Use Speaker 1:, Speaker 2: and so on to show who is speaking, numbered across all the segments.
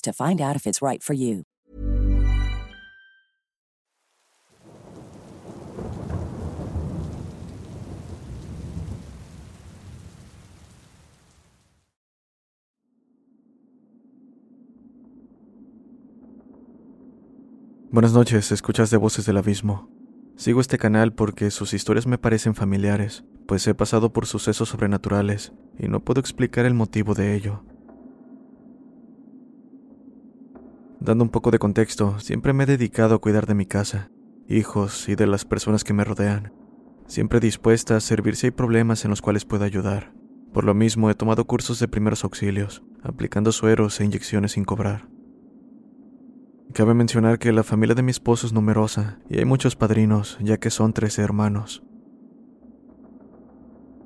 Speaker 1: to find out if it's right for you.
Speaker 2: Buenas noches, escuchas de Voces del Abismo. Sigo este canal porque sus historias me parecen familiares, pues he pasado por sucesos sobrenaturales y no puedo explicar el motivo de ello. Dando un poco de contexto, siempre me he dedicado a cuidar de mi casa, hijos y de las personas que me rodean, siempre dispuesta a servir si hay problemas en los cuales pueda ayudar. Por lo mismo he tomado cursos de primeros auxilios, aplicando sueros e inyecciones sin cobrar. Cabe mencionar que la familia de mi esposo es numerosa y hay muchos padrinos, ya que son 13 hermanos.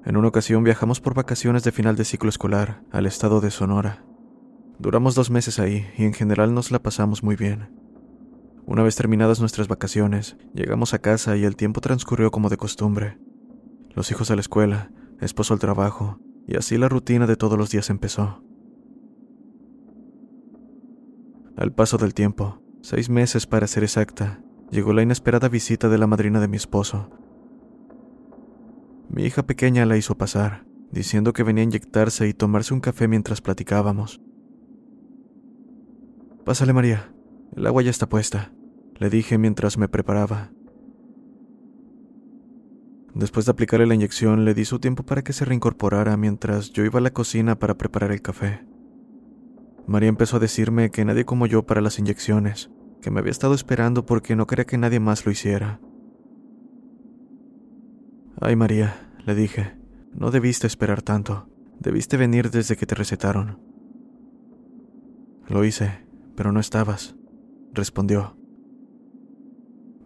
Speaker 2: En una ocasión viajamos por vacaciones de final de ciclo escolar al estado de Sonora. Duramos dos meses ahí y en general nos la pasamos muy bien. Una vez terminadas nuestras vacaciones, llegamos a casa y el tiempo transcurrió como de costumbre. Los hijos a la escuela, esposo al trabajo, y así la rutina de todos los días empezó. Al paso del tiempo, seis meses para ser exacta, llegó la inesperada visita de la madrina de mi esposo. Mi hija pequeña la hizo pasar, diciendo que venía a inyectarse y tomarse un café mientras platicábamos. Pásale, María. El agua ya está puesta, le dije mientras me preparaba. Después de aplicarle la inyección, le di su tiempo para que se reincorporara mientras yo iba a la cocina para preparar el café. María empezó a decirme que nadie como yo para las inyecciones, que me había estado esperando porque no quería que nadie más lo hiciera. Ay, María, le dije, no debiste esperar tanto, debiste venir desde que te recetaron. Lo hice, pero no estabas, respondió.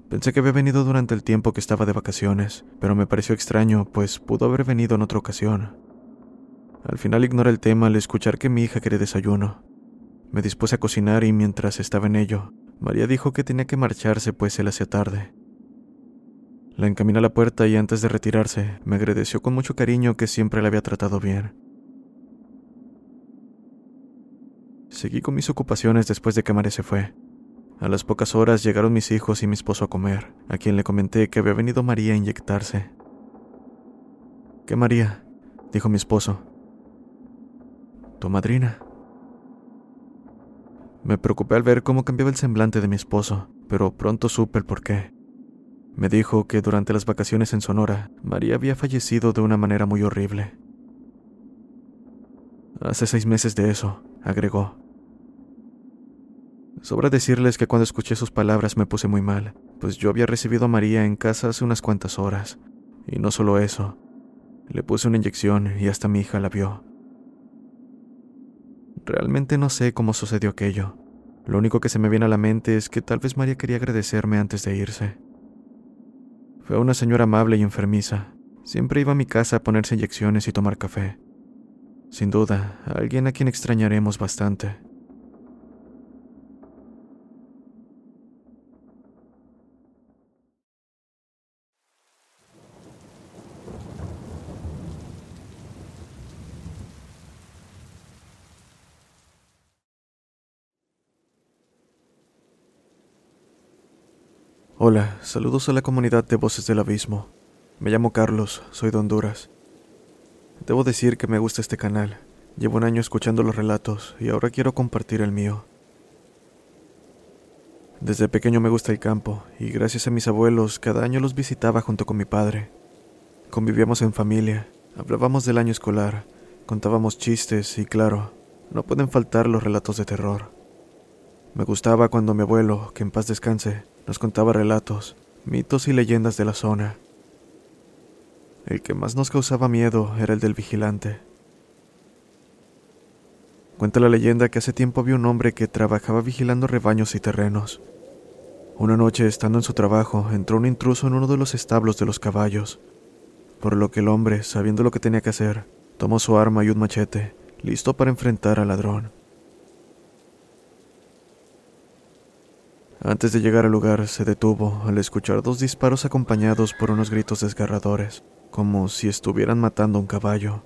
Speaker 2: Pensé que había venido durante el tiempo que estaba de vacaciones, pero me pareció extraño, pues pudo haber venido en otra ocasión. Al final ignoré el tema al escuchar que mi hija quería desayuno. Me dispuse a cocinar y mientras estaba en ello, María dijo que tenía que marcharse pues se le hacía tarde. La encaminé a la puerta y antes de retirarse, me agradeció con mucho cariño que siempre la había tratado bien. Seguí con mis ocupaciones después de que María se fue. A las pocas horas llegaron mis hijos y mi esposo a comer, a quien le comenté que había venido María a inyectarse. ¿Qué María? dijo mi esposo. Tu madrina. Me preocupé al ver cómo cambiaba el semblante de mi esposo, pero pronto supe el porqué. Me dijo que durante las vacaciones en Sonora, María había fallecido de una manera muy horrible. Hace seis meses de eso, agregó. Sobra decirles que cuando escuché sus palabras me puse muy mal, pues yo había recibido a María en casa hace unas cuantas horas. Y no solo eso, le puse una inyección y hasta mi hija la vio. Realmente no sé cómo sucedió aquello. Lo único que se me viene a la mente es que tal vez María quería agradecerme antes de irse. Fue una señora amable y enfermiza. Siempre iba a mi casa a ponerse inyecciones y tomar café. Sin duda, alguien a quien extrañaremos bastante. Hola, saludos a la comunidad de Voces del Abismo. Me llamo Carlos, soy de Honduras. Debo decir que me gusta este canal. Llevo un año escuchando los relatos y ahora quiero compartir el mío. Desde pequeño me gusta el campo y gracias a mis abuelos cada año los visitaba junto con mi padre. Convivíamos en familia, hablábamos del año escolar, contábamos chistes y claro, no pueden faltar los relatos de terror. Me gustaba cuando mi abuelo, que en paz descanse, nos contaba relatos, mitos y leyendas de la zona. El que más nos causaba miedo era el del vigilante. Cuenta la leyenda que hace tiempo había un hombre que trabajaba vigilando rebaños y terrenos. Una noche, estando en su trabajo, entró un intruso en uno de los establos de los caballos, por lo que el hombre, sabiendo lo que tenía que hacer, tomó su arma y un machete, listo para enfrentar al ladrón. Antes de llegar al lugar, se detuvo al escuchar dos disparos acompañados por unos gritos desgarradores, como si estuvieran matando a un caballo.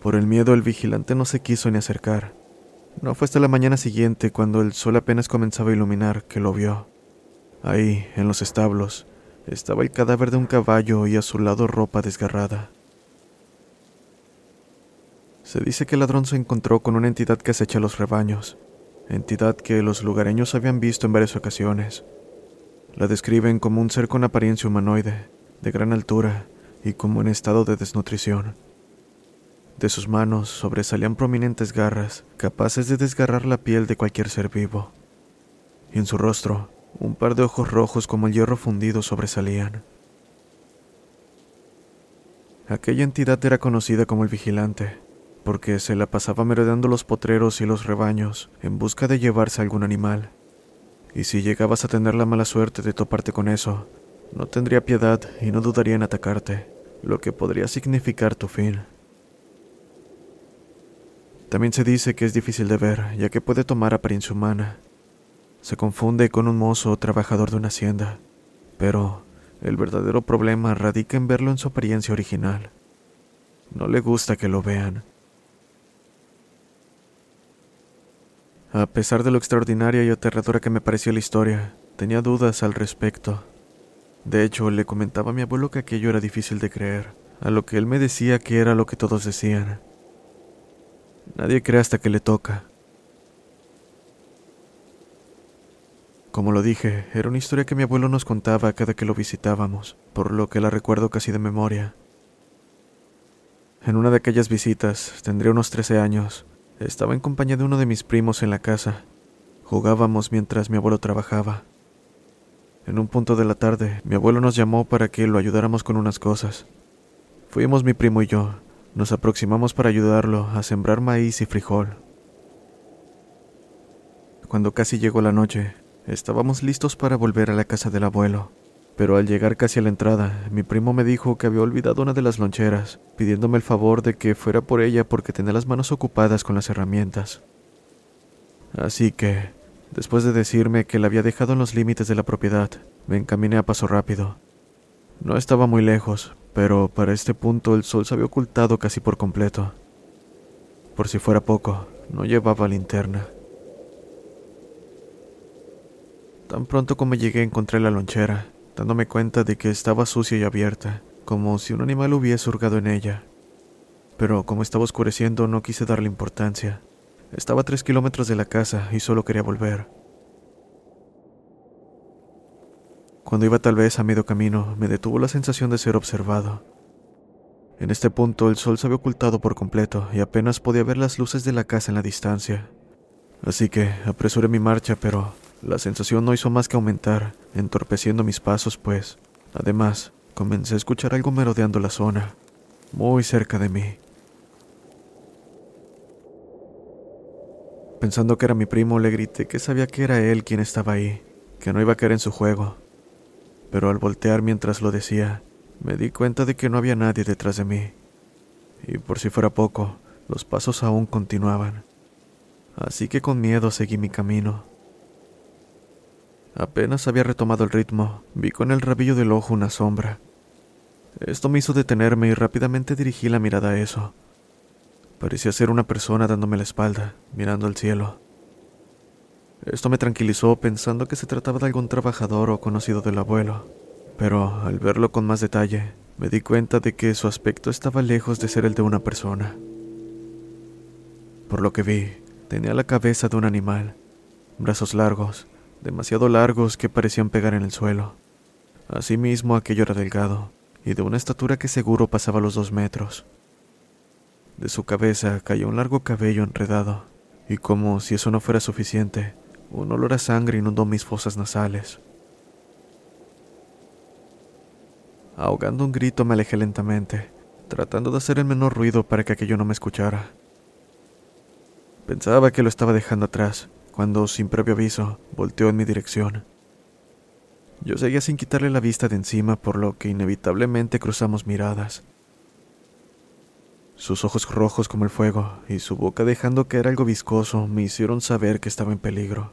Speaker 2: Por el miedo el vigilante no se quiso ni acercar. No fue hasta la mañana siguiente, cuando el sol apenas comenzaba a iluminar, que lo vio. Ahí, en los establos, estaba el cadáver de un caballo y a su lado ropa desgarrada. Se dice que el ladrón se encontró con una entidad que acecha los rebaños, entidad que los lugareños habían visto en varias ocasiones. La describen como un ser con apariencia humanoide, de gran altura y como en estado de desnutrición. De sus manos sobresalían prominentes garras, capaces de desgarrar la piel de cualquier ser vivo. Y en su rostro, un par de ojos rojos como el hierro fundido sobresalían. Aquella entidad era conocida como el vigilante, porque se la pasaba merodeando los potreros y los rebaños en busca de llevarse algún animal. Y si llegabas a tener la mala suerte de toparte con eso, no tendría piedad y no dudaría en atacarte, lo que podría significar tu fin. También se dice que es difícil de ver, ya que puede tomar apariencia humana. Se confunde con un mozo o trabajador de una hacienda, pero el verdadero problema radica en verlo en su apariencia original. No le gusta que lo vean. A pesar de lo extraordinaria y aterradora que me pareció la historia, tenía dudas al respecto. De hecho, le comentaba a mi abuelo que aquello era difícil de creer, a lo que él me decía que era lo que todos decían. Nadie cree hasta que le toca. Como lo dije, era una historia que mi abuelo nos contaba cada que lo visitábamos, por lo que la recuerdo casi de memoria. En una de aquellas visitas, tendría unos 13 años, estaba en compañía de uno de mis primos en la casa. Jugábamos mientras mi abuelo trabajaba. En un punto de la tarde, mi abuelo nos llamó para que lo ayudáramos con unas cosas. Fuimos mi primo y yo, nos aproximamos para ayudarlo a sembrar maíz y frijol. Cuando casi llegó la noche, estábamos listos para volver a la casa del abuelo, pero al llegar casi a la entrada, mi primo me dijo que había olvidado una de las loncheras, pidiéndome el favor de que fuera por ella porque tenía las manos ocupadas con las herramientas. Así que, después de decirme que la había dejado en los límites de la propiedad, me encaminé a paso rápido. No estaba muy lejos, pero para este punto el sol se había ocultado casi por completo. Por si fuera poco, no llevaba linterna. Tan pronto como llegué encontré la lonchera, dándome cuenta de que estaba sucia y abierta, como si un animal hubiese hurgado en ella. Pero como estaba oscureciendo no quise darle importancia. Estaba a tres kilómetros de la casa y solo quería volver. Cuando iba tal vez a medio camino, me detuvo la sensación de ser observado. En este punto el sol se había ocultado por completo y apenas podía ver las luces de la casa en la distancia. Así que apresuré mi marcha, pero la sensación no hizo más que aumentar, entorpeciendo mis pasos, pues, además, comencé a escuchar algo merodeando la zona, muy cerca de mí. Pensando que era mi primo, le grité que sabía que era él quien estaba ahí, que no iba a caer en su juego, pero al voltear mientras lo decía, me di cuenta de que no había nadie detrás de mí. Y por si fuera poco, los pasos aún continuaban. Así que con miedo seguí mi camino. Apenas había retomado el ritmo, vi con el rabillo del ojo una sombra. Esto me hizo detenerme y rápidamente dirigí la mirada a eso. Parecía ser una persona dándome la espalda, mirando al cielo. Esto me tranquilizó pensando que se trataba de algún trabajador o conocido del abuelo, pero al verlo con más detalle, me di cuenta de que su aspecto estaba lejos de ser el de una persona. Por lo que vi, tenía la cabeza de un animal, brazos largos, demasiado largos que parecían pegar en el suelo. Asimismo, aquello era delgado, y de una estatura que seguro pasaba los dos metros. De su cabeza caía un largo cabello enredado, y como si eso no fuera suficiente, un olor a sangre inundó mis fosas nasales. Ahogando un grito me alejé lentamente, tratando de hacer el menor ruido para que aquello no me escuchara. Pensaba que lo estaba dejando atrás, cuando, sin previo aviso, volteó en mi dirección. Yo seguía sin quitarle la vista de encima, por lo que inevitablemente cruzamos miradas. Sus ojos rojos como el fuego y su boca dejando caer algo viscoso me hicieron saber que estaba en peligro.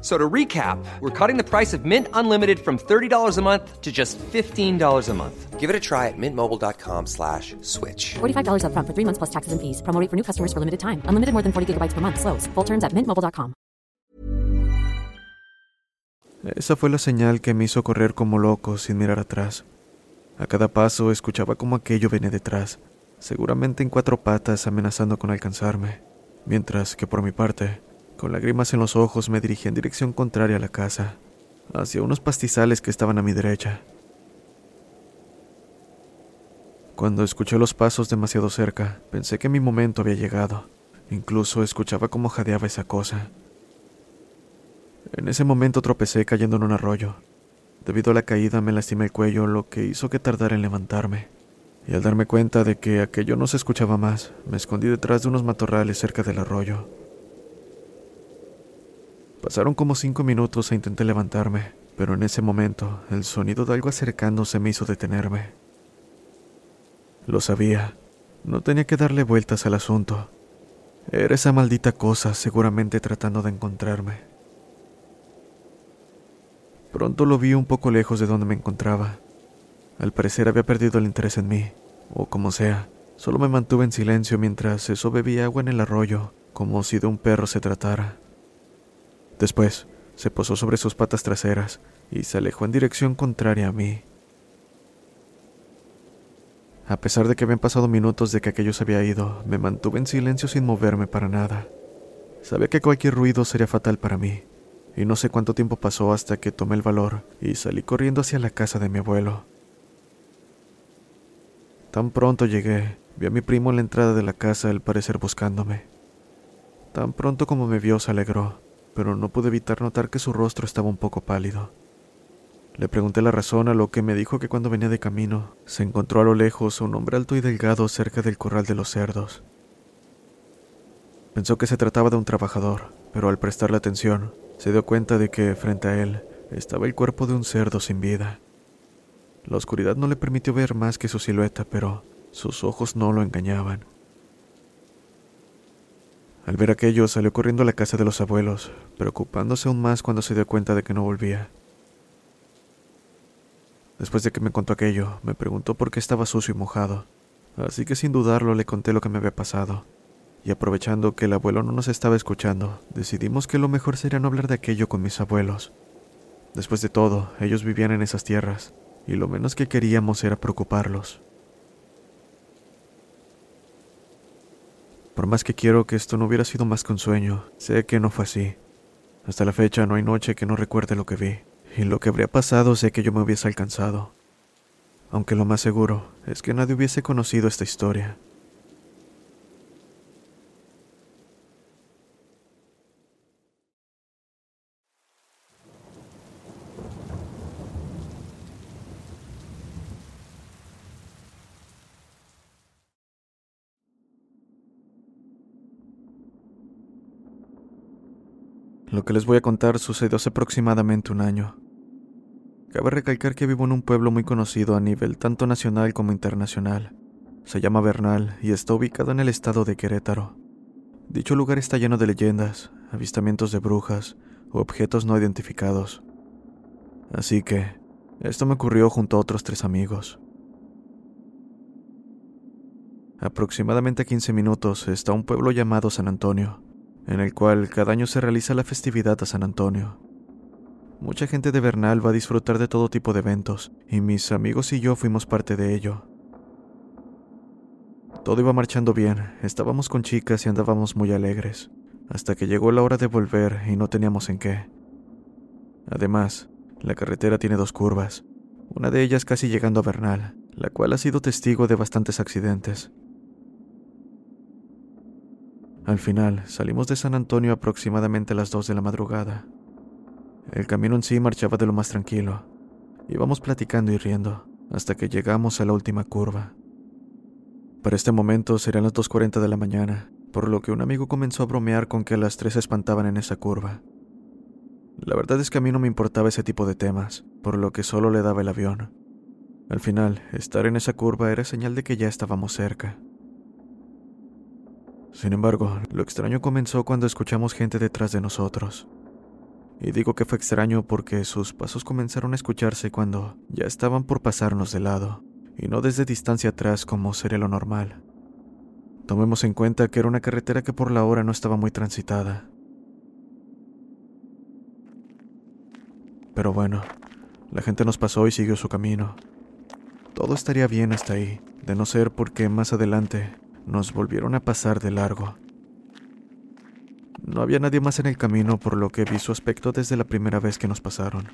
Speaker 3: So to recap, we're cutting the price of Mint Unlimited from $30 a month to just $15 a month. Give it a try at mintmobile.com slash switch.
Speaker 4: $45 upfront for three months plus taxes and fees. Promo rate for new customers for limited time. Unlimited more than 40 gigabytes per month. Slows. Full terms at mintmobile.com.
Speaker 2: Esa fue la señal que me hizo correr como loco sin mirar atrás. A cada paso escuchaba como aquello venía detrás, seguramente en cuatro patas amenazando con alcanzarme, mientras que por mi parte con lágrimas en los ojos me dirigí en dirección contraria a la casa, hacia unos pastizales que estaban a mi derecha. Cuando escuché los pasos demasiado cerca, pensé que mi momento había llegado. Incluso escuchaba cómo jadeaba esa cosa. En ese momento tropecé cayendo en un arroyo. Debido a la caída me lastimé el cuello, lo que hizo que tardara en levantarme. Y al darme cuenta de que aquello no se escuchaba más, me escondí detrás de unos matorrales cerca del arroyo. Pasaron como cinco minutos e intenté levantarme, pero en ese momento el sonido de algo acercándose me hizo detenerme. Lo sabía, no tenía que darle vueltas al asunto. Era esa maldita cosa seguramente tratando de encontrarme. Pronto lo vi un poco lejos de donde me encontraba. Al parecer había perdido el interés en mí, o como sea, solo me mantuve en silencio mientras eso bebía agua en el arroyo, como si de un perro se tratara. Después, se posó sobre sus patas traseras y se alejó en dirección contraria a mí. A pesar de que habían pasado minutos de que aquello se había ido, me mantuve en silencio sin moverme para nada. Sabía que cualquier ruido sería fatal para mí, y no sé cuánto tiempo pasó hasta que tomé el valor y salí corriendo hacia la casa de mi abuelo. Tan pronto llegué, vi a mi primo en la entrada de la casa al parecer buscándome. Tan pronto como me vio se alegró pero no pude evitar notar que su rostro estaba un poco pálido. Le pregunté la razón a lo que me dijo que cuando venía de camino se encontró a lo lejos un hombre alto y delgado cerca del corral de los cerdos. Pensó que se trataba de un trabajador, pero al prestarle atención se dio cuenta de que frente a él estaba el cuerpo de un cerdo sin vida. La oscuridad no le permitió ver más que su silueta, pero sus ojos no lo engañaban. Al ver aquello, salió corriendo a la casa de los abuelos, preocupándose aún más cuando se dio cuenta de que no volvía. Después de que me contó aquello, me preguntó por qué estaba sucio y mojado, así que sin dudarlo le conté lo que me había pasado. Y aprovechando que el abuelo no nos estaba escuchando, decidimos que lo mejor sería no hablar de aquello con mis abuelos. Después de todo, ellos vivían en esas tierras, y lo menos que queríamos era preocuparlos. Por más que quiero que esto no hubiera sido más que un sueño, sé que no fue así. Hasta la fecha no hay noche que no recuerde lo que vi, y lo que habría pasado sé que yo me hubiese alcanzado. Aunque lo más seguro es que nadie hubiese conocido esta historia. Lo que les voy a contar sucedió hace aproximadamente un año. Cabe recalcar que vivo en un pueblo muy conocido a nivel tanto nacional como internacional. Se llama Bernal y está ubicado en el estado de Querétaro. Dicho lugar está lleno de leyendas, avistamientos de brujas u objetos no identificados. Así que, esto me ocurrió junto a otros tres amigos. Aproximadamente a 15 minutos está un pueblo llamado San Antonio, en el cual cada año se realiza la festividad a San Antonio. Mucha gente de Bernal va a disfrutar de todo tipo de eventos, y mis amigos y yo fuimos parte de ello. Todo iba marchando bien, estábamos con chicas y andábamos muy alegres, hasta que llegó la hora de volver y no teníamos en qué. Además, la carretera tiene dos curvas, una de ellas casi llegando a Bernal, la cual ha sido testigo de bastantes accidentes. Al final, salimos de San Antonio aproximadamente a las 2 de la madrugada. El camino en sí marchaba de lo más tranquilo. Íbamos platicando y riendo, hasta que llegamos a la última curva. Para este momento serían las 2.40 de la mañana, por lo que un amigo comenzó a bromear con que las 3 se espantaban en esa curva. La verdad es que a mí no me importaba ese tipo de temas, por lo que solo le daba el avión. Al final, estar en esa curva era señal de que ya estábamos cerca. Sin embargo, lo extraño comenzó cuando escuchamos gente detrás de nosotros. Y digo que fue extraño porque sus pasos comenzaron a escucharse cuando ya estaban por pasarnos de lado y no desde distancia atrás como sería lo normal. Tomemos en cuenta que era una carretera que por la hora no estaba muy transitada. Pero bueno, la gente nos pasó y siguió su camino. Todo estaría bien hasta ahí, de no ser porque más adelante nos volvieron a pasar de largo. No había nadie más en el camino por lo que vi su aspecto desde la primera vez que nos pasaron.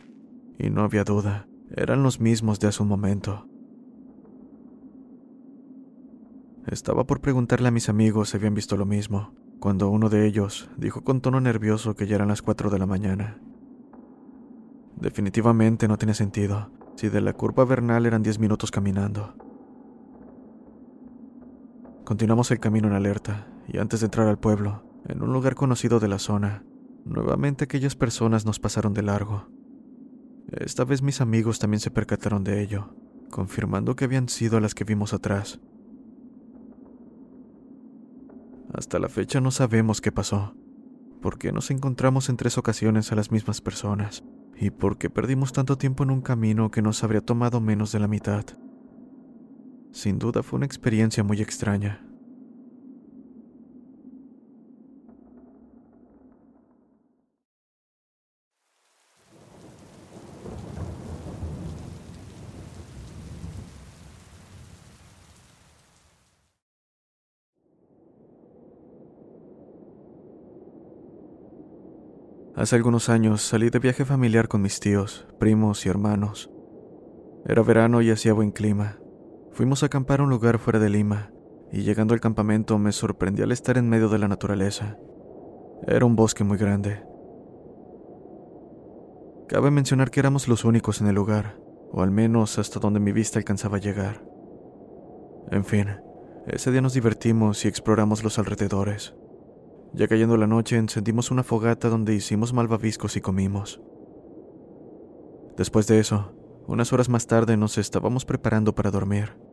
Speaker 2: Y no había duda, eran los mismos de hace un momento. Estaba por preguntarle a mis amigos si habían visto lo mismo, cuando uno de ellos dijo con tono nervioso que ya eran las 4 de la mañana. Definitivamente no tiene sentido, si de la curva vernal eran 10 minutos caminando. Continuamos el camino en alerta, y antes de entrar al pueblo, en un lugar conocido de la zona, nuevamente aquellas personas nos pasaron de largo. Esta vez mis amigos también se percataron de ello, confirmando que habían sido las que vimos atrás, hasta la fecha no sabemos qué pasó, por qué nos encontramos en tres ocasiones a las mismas personas y por qué perdimos tanto tiempo en un camino que nos habría tomado menos de la mitad. Sin duda fue una experiencia muy extraña. Hace algunos años salí de viaje familiar con mis tíos, primos y hermanos. Era verano y hacía buen clima. Fuimos a acampar a un lugar fuera de Lima, y llegando al campamento me sorprendí al estar en medio de la naturaleza. Era un bosque muy grande. Cabe mencionar que éramos los únicos en el lugar, o al menos hasta donde mi vista alcanzaba a llegar. En fin, ese día nos divertimos y exploramos los alrededores. Ya cayendo la noche, encendimos una fogata donde hicimos malvaviscos y comimos. Después de eso, unas horas más tarde nos estábamos preparando para dormir.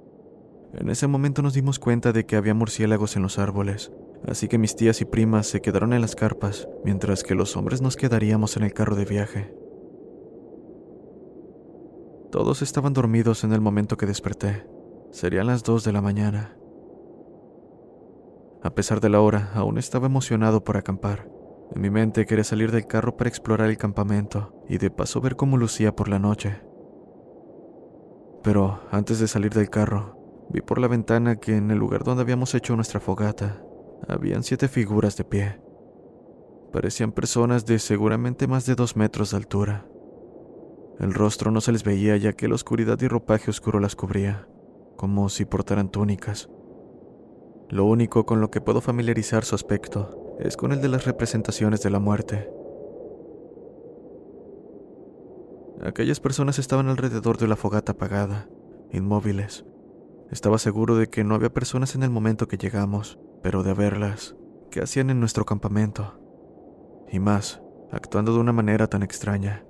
Speaker 2: En ese momento nos dimos cuenta de que había murciélagos en los árboles, así que mis tías y primas se quedaron en las carpas, mientras que los hombres nos quedaríamos en el carro de viaje. Todos estaban dormidos en el momento que desperté. Serían las dos de la mañana. A pesar de la hora, aún estaba emocionado por acampar. En mi mente quería salir del carro para explorar el campamento y de paso ver cómo lucía por la noche. Pero antes de salir del carro, vi por la ventana que en el lugar donde habíamos hecho nuestra fogata, habían siete figuras de pie. Parecían personas de seguramente más de dos metros de altura. El rostro no se les veía ya que la oscuridad y ropaje oscuro las cubría, como si portaran túnicas. Lo único con lo que puedo familiarizar su aspecto es con el de las representaciones de la muerte. Aquellas personas estaban alrededor de la fogata apagada, inmóviles. Estaba seguro de que no había personas en el momento que llegamos, pero de haberlas, ¿qué hacían en nuestro campamento? Y más, actuando de una manera tan extraña.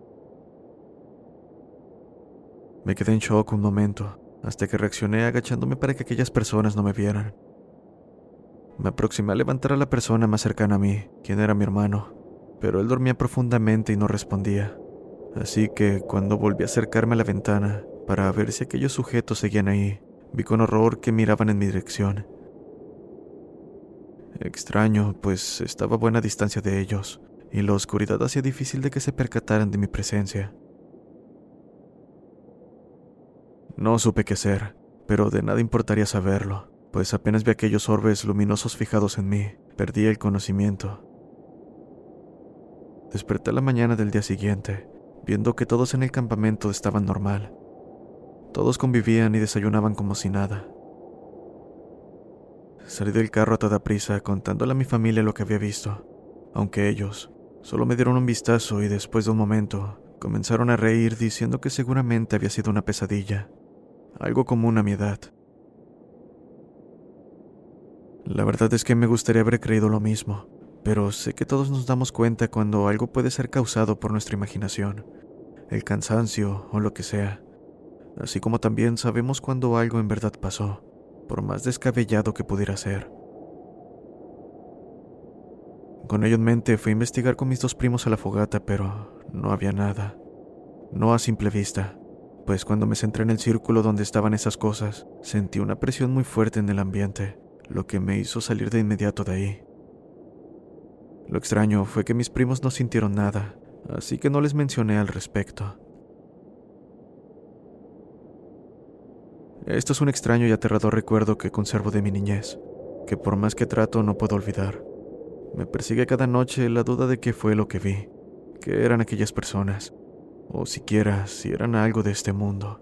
Speaker 2: Me quedé en shock un momento, hasta que reaccioné agachándome para que aquellas personas no me vieran. Me aproximé a levantar a la persona más cercana a mí, quien era mi hermano, pero él dormía profundamente y no respondía. Así que cuando volví a acercarme a la ventana para ver si aquellos sujetos seguían ahí, vi con horror que miraban en mi dirección. Extraño, pues estaba a buena distancia de ellos, y la oscuridad hacía difícil de que se percataran de mi presencia. No supe qué hacer, pero de nada importaría saberlo, pues apenas vi aquellos orbes luminosos fijados en mí, perdí el conocimiento. Desperté la mañana del día siguiente, viendo que todos en el campamento estaban normal. Todos convivían y desayunaban como si nada. Salí del carro a toda prisa contándole a mi familia lo que había visto, aunque ellos solo me dieron un vistazo y después de un momento comenzaron a reír diciendo que seguramente había sido una pesadilla algo común a mi edad. La verdad es que me gustaría haber creído lo mismo, pero sé que todos nos damos cuenta cuando algo puede ser causado por nuestra imaginación, el cansancio o lo que sea, así como también sabemos cuando algo en verdad pasó, por más descabellado que pudiera ser. Con ello en mente fui a investigar con mis dos primos a la fogata, pero no había nada, no a simple vista pues cuando me centré en el círculo donde estaban esas cosas, sentí una presión muy fuerte en el ambiente, lo que me hizo salir de inmediato de ahí. Lo extraño fue que mis primos no sintieron nada, así que no les mencioné al respecto. Esto es un extraño y aterrador recuerdo que conservo de mi niñez, que por más que trato no puedo olvidar. Me persigue cada noche la duda de qué fue lo que vi, qué eran aquellas personas, o siquiera si eran algo de este mundo.